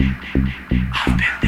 I've been there.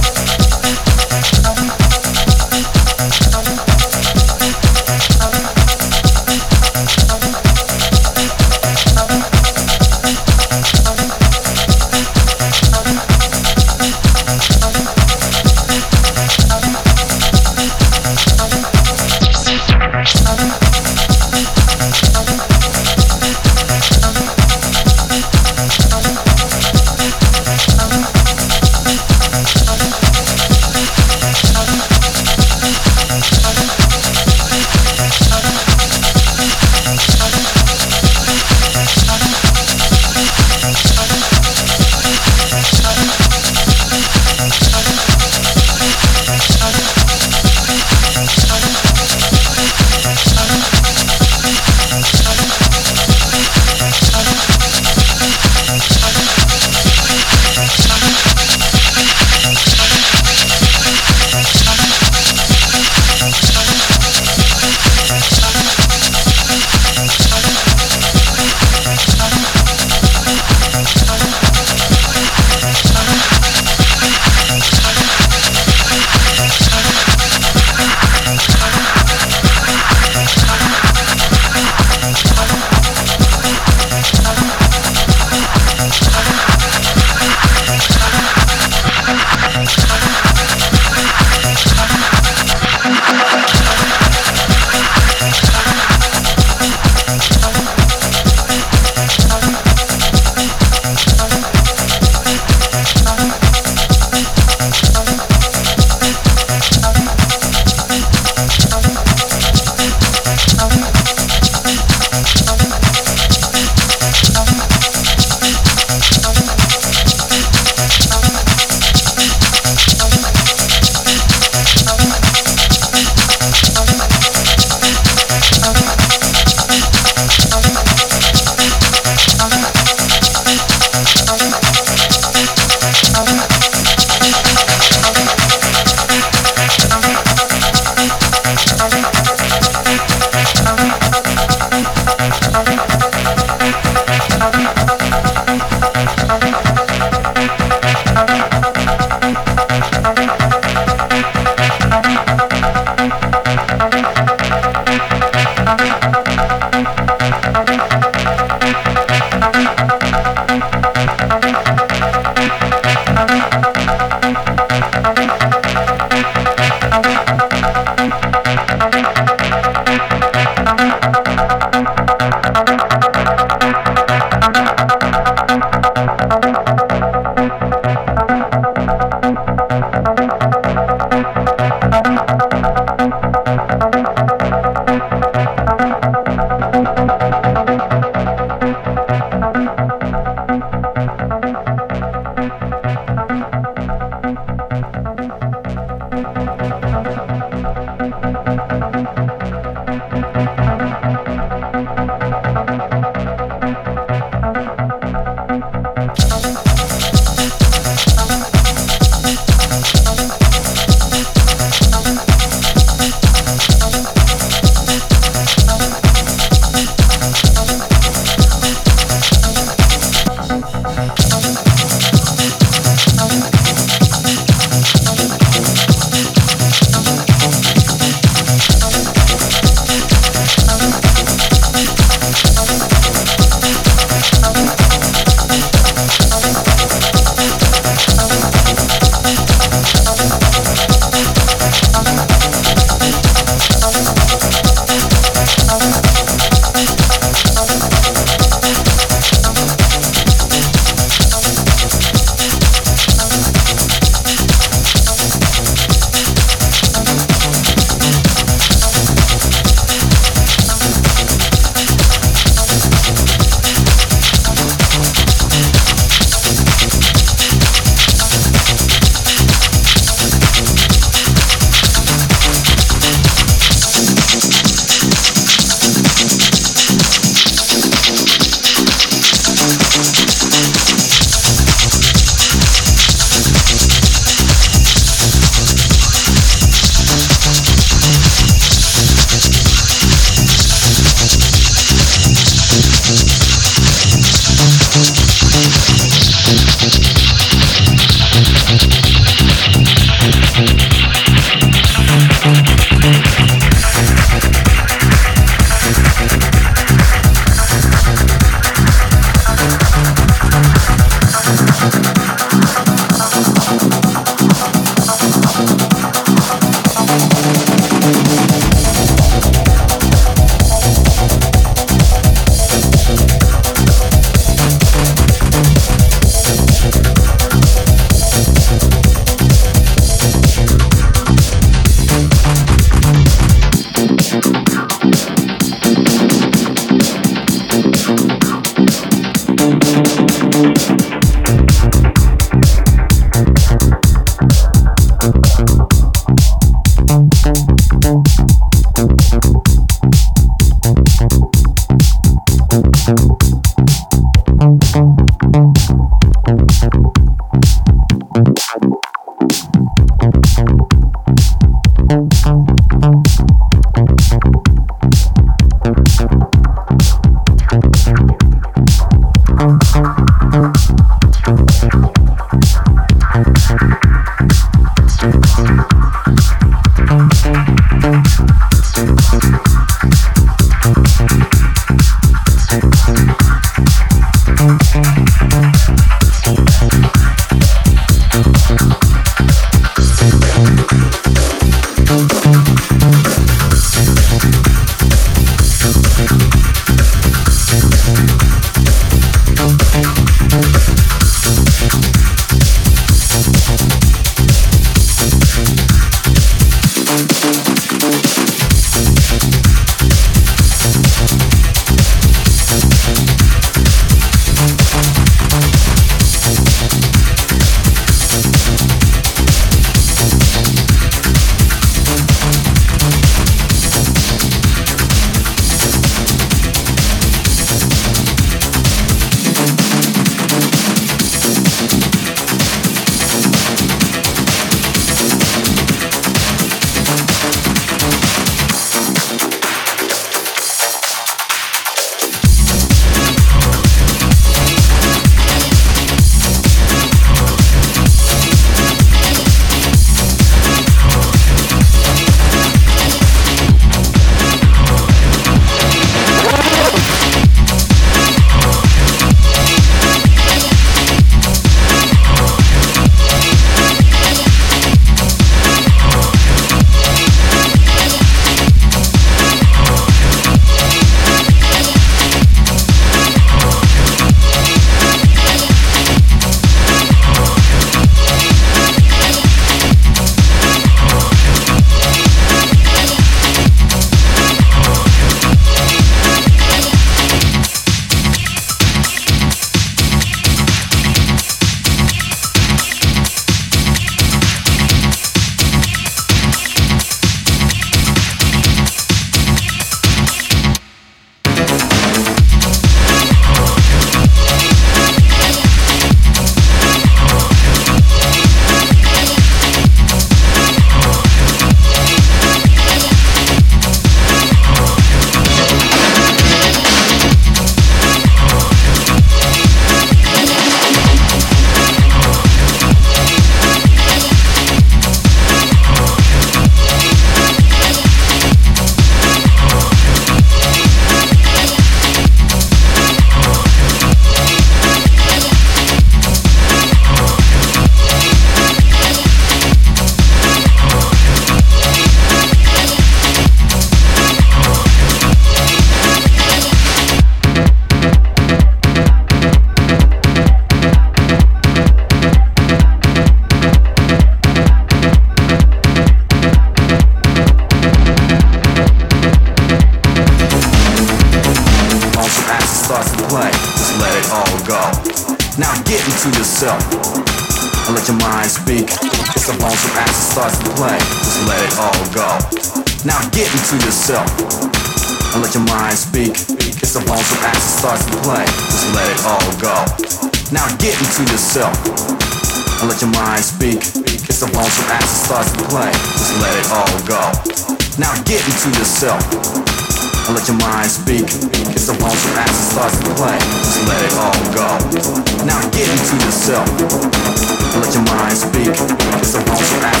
Play.